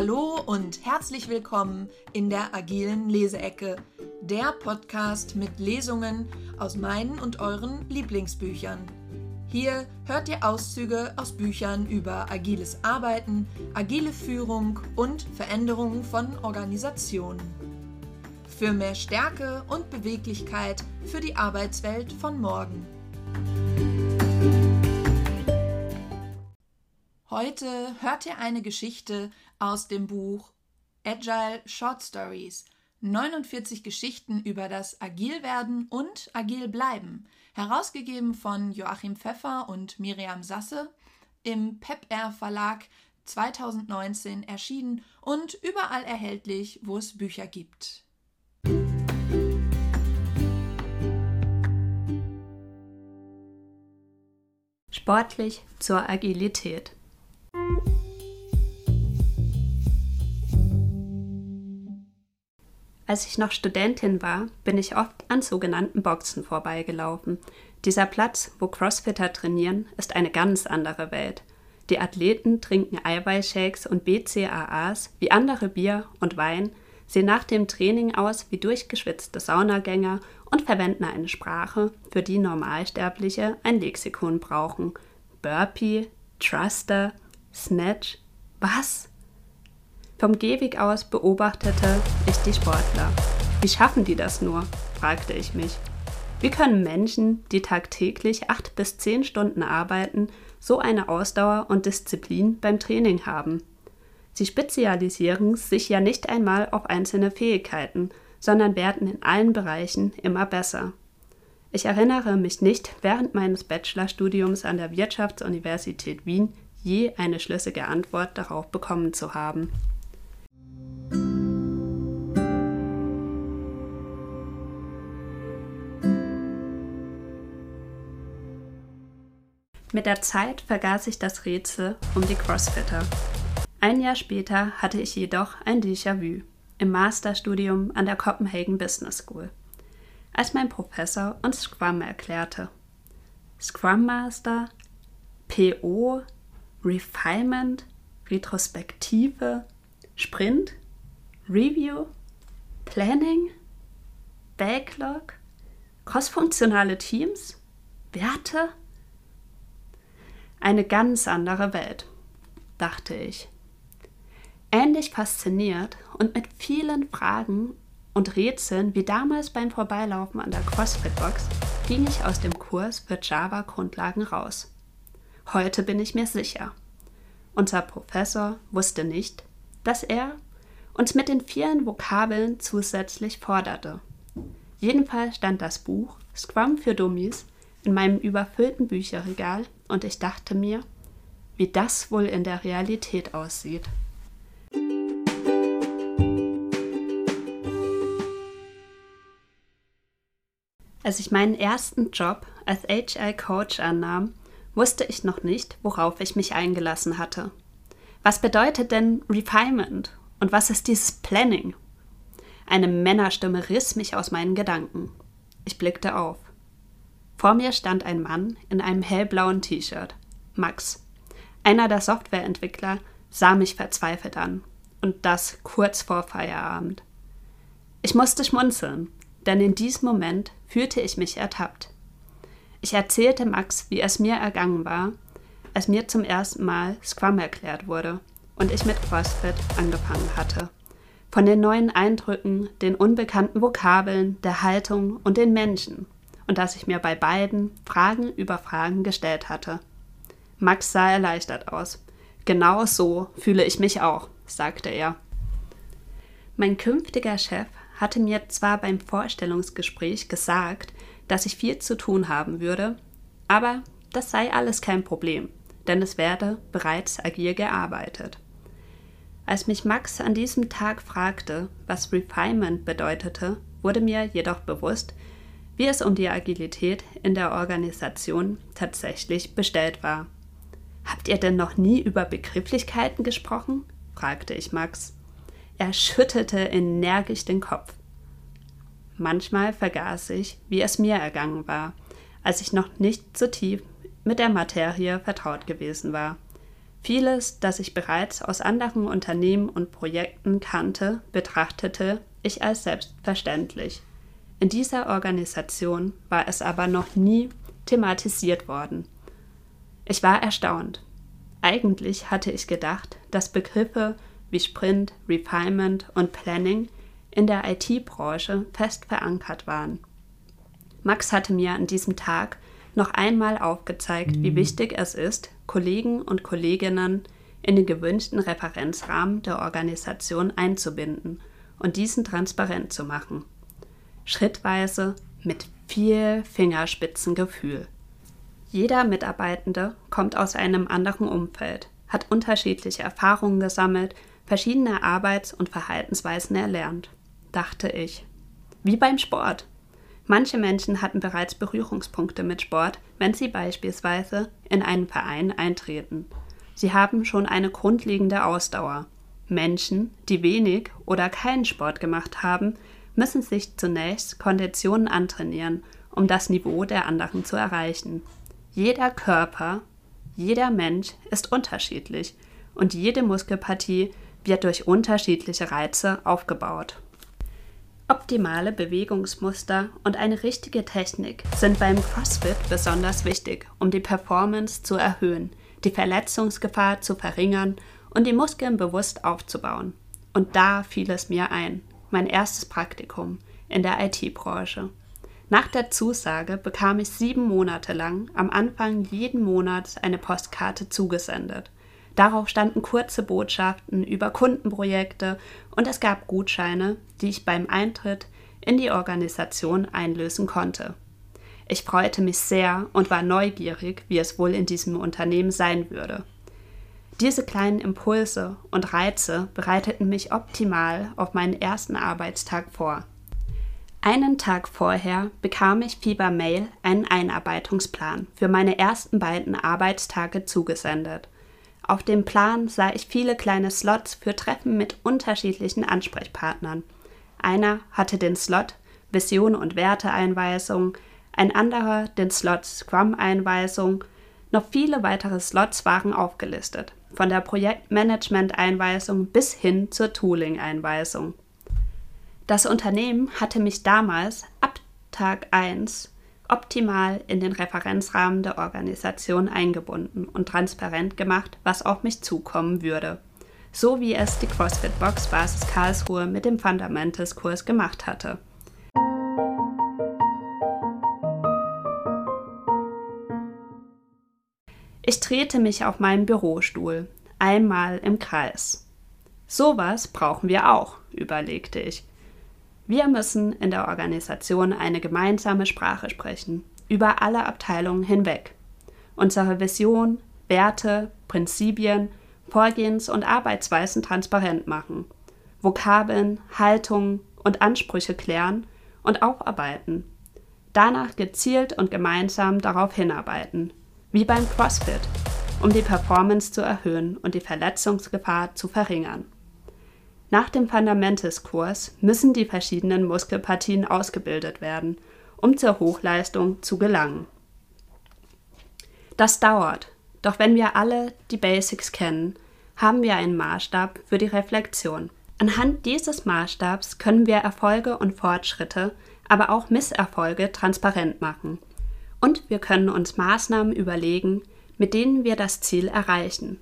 Hallo und herzlich willkommen in der agilen Leseecke, der Podcast mit Lesungen aus meinen und euren Lieblingsbüchern. Hier hört ihr Auszüge aus Büchern über agiles Arbeiten, agile Führung und Veränderungen von Organisationen. Für mehr Stärke und Beweglichkeit für die Arbeitswelt von morgen. Heute hört ihr eine Geschichte aus dem Buch Agile Short Stories. 49 Geschichten über das Agilwerden und Agil bleiben, herausgegeben von Joachim Pfeffer und Miriam Sasse, im PepR Verlag 2019 erschienen und überall erhältlich, wo es Bücher gibt. Sportlich zur Agilität. Als ich noch Studentin war, bin ich oft an sogenannten Boxen vorbeigelaufen. Dieser Platz, wo Crossfitter trainieren, ist eine ganz andere Welt. Die Athleten trinken Eiweißshakes und BCAAs wie andere Bier und Wein, sehen nach dem Training aus wie durchgeschwitzte Saunagänger und verwenden eine Sprache, für die Normalsterbliche ein Lexikon brauchen. Burpee, Truster, Snatch, was? Vom Gehweg aus beobachtete ich die Sportler. Wie schaffen die das nur? fragte ich mich. Wie können Menschen, die tagtäglich acht bis zehn Stunden arbeiten, so eine Ausdauer und Disziplin beim Training haben? Sie spezialisieren sich ja nicht einmal auf einzelne Fähigkeiten, sondern werden in allen Bereichen immer besser. Ich erinnere mich nicht, während meines Bachelorstudiums an der Wirtschaftsuniversität Wien je eine schlüssige Antwort darauf bekommen zu haben. Mit der Zeit vergaß ich das Rätsel um die Crossfitter. Ein Jahr später hatte ich jedoch ein Déjà-vu im Masterstudium an der Copenhagen Business School, als mein Professor uns Scrum erklärte. Scrum Master, PO, Refinement, Retrospektive, Sprint, Review, Planning, Backlog, crossfunktionale Teams, Werte, eine ganz andere Welt, dachte ich. Ähnlich fasziniert und mit vielen Fragen und Rätseln wie damals beim Vorbeilaufen an der CrossFit-Box ging ich aus dem Kurs für Java-Grundlagen raus. Heute bin ich mir sicher. Unser Professor wusste nicht, dass er uns mit den vielen Vokabeln zusätzlich forderte. Jedenfalls stand das Buch Scrum für Dummies in meinem überfüllten Bücherregal und ich dachte mir, wie das wohl in der Realität aussieht. Als ich meinen ersten Job als HI-Coach annahm, wusste ich noch nicht, worauf ich mich eingelassen hatte. Was bedeutet denn Refinement und was ist dieses Planning? Eine Männerstimme riss mich aus meinen Gedanken. Ich blickte auf. Vor mir stand ein Mann in einem hellblauen T-Shirt. Max. Einer der Softwareentwickler sah mich verzweifelt an. Und das kurz vor Feierabend. Ich musste schmunzeln, denn in diesem Moment fühlte ich mich ertappt. Ich erzählte Max, wie es mir ergangen war, als mir zum ersten Mal Scrum erklärt wurde und ich mit CrossFit angefangen hatte. Von den neuen Eindrücken, den unbekannten Vokabeln, der Haltung und den Menschen und dass ich mir bei beiden Fragen über Fragen gestellt hatte. Max sah erleichtert aus. Genau so fühle ich mich auch, sagte er. Mein künftiger Chef hatte mir zwar beim Vorstellungsgespräch gesagt, dass ich viel zu tun haben würde, aber das sei alles kein Problem, denn es werde bereits agil gearbeitet. Als mich Max an diesem Tag fragte, was Refinement bedeutete, wurde mir jedoch bewusst, wie es um die Agilität in der Organisation tatsächlich bestellt war. Habt ihr denn noch nie über Begrifflichkeiten gesprochen? fragte ich Max. Er schüttelte energisch den Kopf. Manchmal vergaß ich, wie es mir ergangen war, als ich noch nicht so tief mit der Materie vertraut gewesen war. Vieles, das ich bereits aus anderen Unternehmen und Projekten kannte, betrachtete ich als selbstverständlich. In dieser Organisation war es aber noch nie thematisiert worden. Ich war erstaunt. Eigentlich hatte ich gedacht, dass Begriffe wie Sprint, Refinement und Planning in der IT-Branche fest verankert waren. Max hatte mir an diesem Tag noch einmal aufgezeigt, wie wichtig es ist, Kollegen und Kolleginnen in den gewünschten Referenzrahmen der Organisation einzubinden und diesen transparent zu machen. Schrittweise mit viel Fingerspitzengefühl. Jeder Mitarbeitende kommt aus einem anderen Umfeld, hat unterschiedliche Erfahrungen gesammelt, verschiedene Arbeits- und Verhaltensweisen erlernt, dachte ich. Wie beim Sport. Manche Menschen hatten bereits Berührungspunkte mit Sport, wenn sie beispielsweise in einen Verein eintreten. Sie haben schon eine grundlegende Ausdauer. Menschen, die wenig oder keinen Sport gemacht haben, müssen sich zunächst Konditionen antrainieren, um das Niveau der anderen zu erreichen. Jeder Körper, jeder Mensch ist unterschiedlich und jede Muskelpartie wird durch unterschiedliche Reize aufgebaut. Optimale Bewegungsmuster und eine richtige Technik sind beim CrossFit besonders wichtig, um die Performance zu erhöhen, die Verletzungsgefahr zu verringern und die Muskeln bewusst aufzubauen. Und da fiel es mir ein, mein erstes Praktikum in der IT-Branche. Nach der Zusage bekam ich sieben Monate lang am Anfang jeden Monats eine Postkarte zugesendet. Darauf standen kurze Botschaften über Kundenprojekte und es gab Gutscheine, die ich beim Eintritt in die Organisation einlösen konnte. Ich freute mich sehr und war neugierig, wie es wohl in diesem Unternehmen sein würde. Diese kleinen Impulse und Reize bereiteten mich optimal auf meinen ersten Arbeitstag vor. Einen Tag vorher bekam ich Fieber Mail einen Einarbeitungsplan für meine ersten beiden Arbeitstage zugesendet – auf dem Plan sah ich viele kleine Slots für Treffen mit unterschiedlichen Ansprechpartnern. Einer hatte den Slot Vision und Werteeinweisung, ein anderer den Slot Scrum-Einweisung. Noch viele weitere Slots waren aufgelistet, von der Projektmanagement-Einweisung bis hin zur Tooling-Einweisung. Das Unternehmen hatte mich damals ab Tag 1 optimal in den Referenzrahmen der Organisation eingebunden und transparent gemacht, was auf mich zukommen würde. So wie es die CrossFit Box Basis Karlsruhe mit dem Fundamentals Kurs gemacht hatte. Ich drehte mich auf meinem Bürostuhl, einmal im Kreis. Sowas brauchen wir auch, überlegte ich. Wir müssen in der Organisation eine gemeinsame Sprache sprechen, über alle Abteilungen hinweg. Unsere Vision, Werte, Prinzipien, Vorgehens- und Arbeitsweisen transparent machen, Vokabeln, Haltungen und Ansprüche klären und aufarbeiten. Danach gezielt und gemeinsam darauf hinarbeiten, wie beim CrossFit, um die Performance zu erhöhen und die Verletzungsgefahr zu verringern. Nach dem Fundamentals-Kurs müssen die verschiedenen Muskelpartien ausgebildet werden, um zur Hochleistung zu gelangen. Das dauert, doch wenn wir alle die Basics kennen, haben wir einen Maßstab für die Reflexion. Anhand dieses Maßstabs können wir Erfolge und Fortschritte, aber auch Misserfolge transparent machen. Und wir können uns Maßnahmen überlegen, mit denen wir das Ziel erreichen.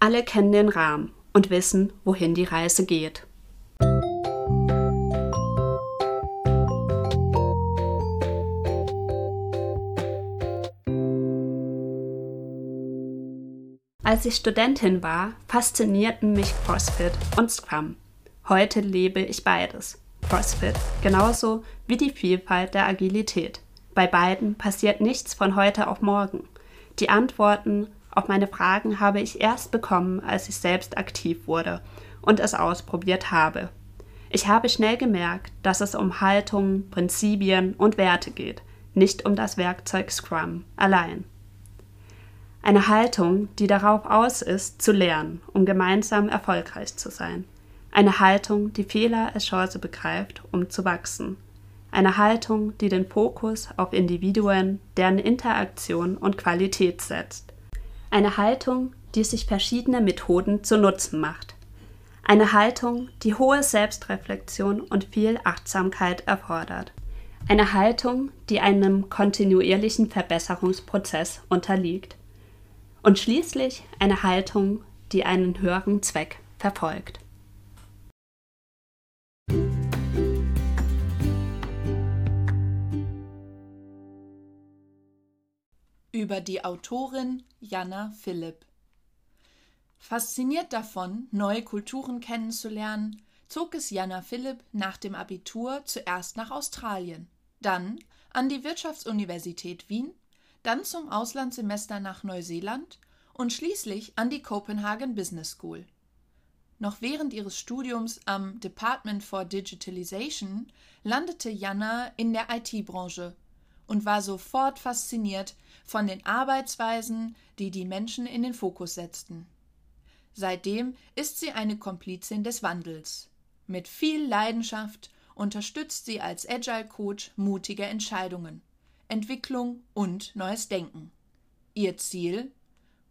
Alle kennen den Rahmen und wissen, wohin die Reise geht. Als ich Studentin war, faszinierten mich CrossFit und Scrum. Heute lebe ich beides. CrossFit genauso wie die Vielfalt der Agilität. Bei beiden passiert nichts von heute auf morgen. Die Antworten auf meine Fragen habe ich erst bekommen, als ich selbst aktiv wurde und es ausprobiert habe. Ich habe schnell gemerkt, dass es um Haltung, Prinzipien und Werte geht, nicht um das Werkzeug Scrum allein. Eine Haltung, die darauf aus ist, zu lernen, um gemeinsam erfolgreich zu sein. Eine Haltung, die Fehler als Chance begreift, um zu wachsen. Eine Haltung, die den Fokus auf Individuen, deren Interaktion und Qualität setzt. Eine Haltung, die sich verschiedene Methoden zu Nutzen macht. Eine Haltung, die hohe Selbstreflexion und viel Achtsamkeit erfordert. Eine Haltung, die einem kontinuierlichen Verbesserungsprozess unterliegt. Und schließlich eine Haltung, die einen höheren Zweck verfolgt. Über die Autorin Jana Philipp. Fasziniert davon, neue Kulturen kennenzulernen, zog es Jana Philipp nach dem Abitur zuerst nach Australien, dann an die Wirtschaftsuniversität Wien, dann zum Auslandssemester nach Neuseeland und schließlich an die Copenhagen Business School. Noch während ihres Studiums am Department for Digitalization landete Jana in der IT-Branche und war sofort fasziniert von den Arbeitsweisen, die die Menschen in den Fokus setzten. Seitdem ist sie eine Komplizin des Wandels. Mit viel Leidenschaft unterstützt sie als Agile Coach mutige Entscheidungen, Entwicklung und neues Denken. Ihr Ziel?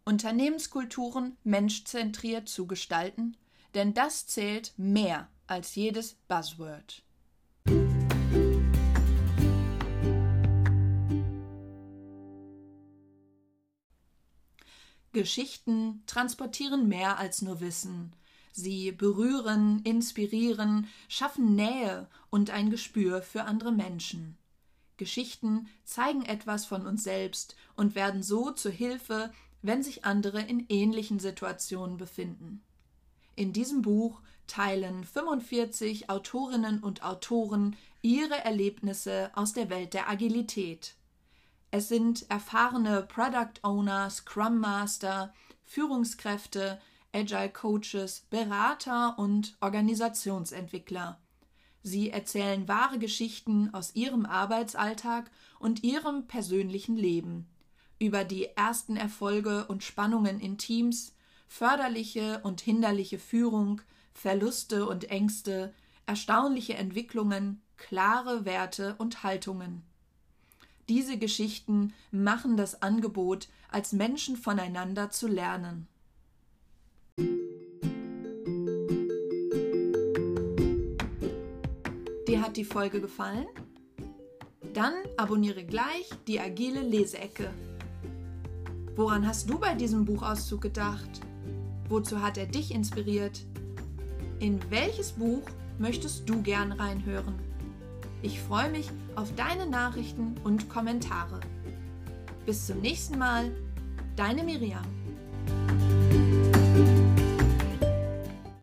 Unternehmenskulturen menschzentriert zu gestalten, denn das zählt mehr als jedes Buzzword. Geschichten transportieren mehr als nur Wissen. Sie berühren, inspirieren, schaffen Nähe und ein Gespür für andere Menschen. Geschichten zeigen etwas von uns selbst und werden so zur Hilfe, wenn sich andere in ähnlichen Situationen befinden. In diesem Buch teilen 45 Autorinnen und Autoren ihre Erlebnisse aus der Welt der Agilität. Es sind erfahrene Product Owner, Scrum Master, Führungskräfte, Agile Coaches, Berater und Organisationsentwickler. Sie erzählen wahre Geschichten aus ihrem Arbeitsalltag und ihrem persönlichen Leben über die ersten Erfolge und Spannungen in Teams, förderliche und hinderliche Führung, Verluste und Ängste, erstaunliche Entwicklungen, klare Werte und Haltungen. Diese Geschichten machen das Angebot, als Menschen voneinander zu lernen. Dir hat die Folge gefallen? Dann abonniere gleich die agile Leseecke. Woran hast du bei diesem Buchauszug gedacht? Wozu hat er dich inspiriert? In welches Buch möchtest du gern reinhören? Ich freue mich auf deine Nachrichten und Kommentare. Bis zum nächsten Mal, deine Miriam.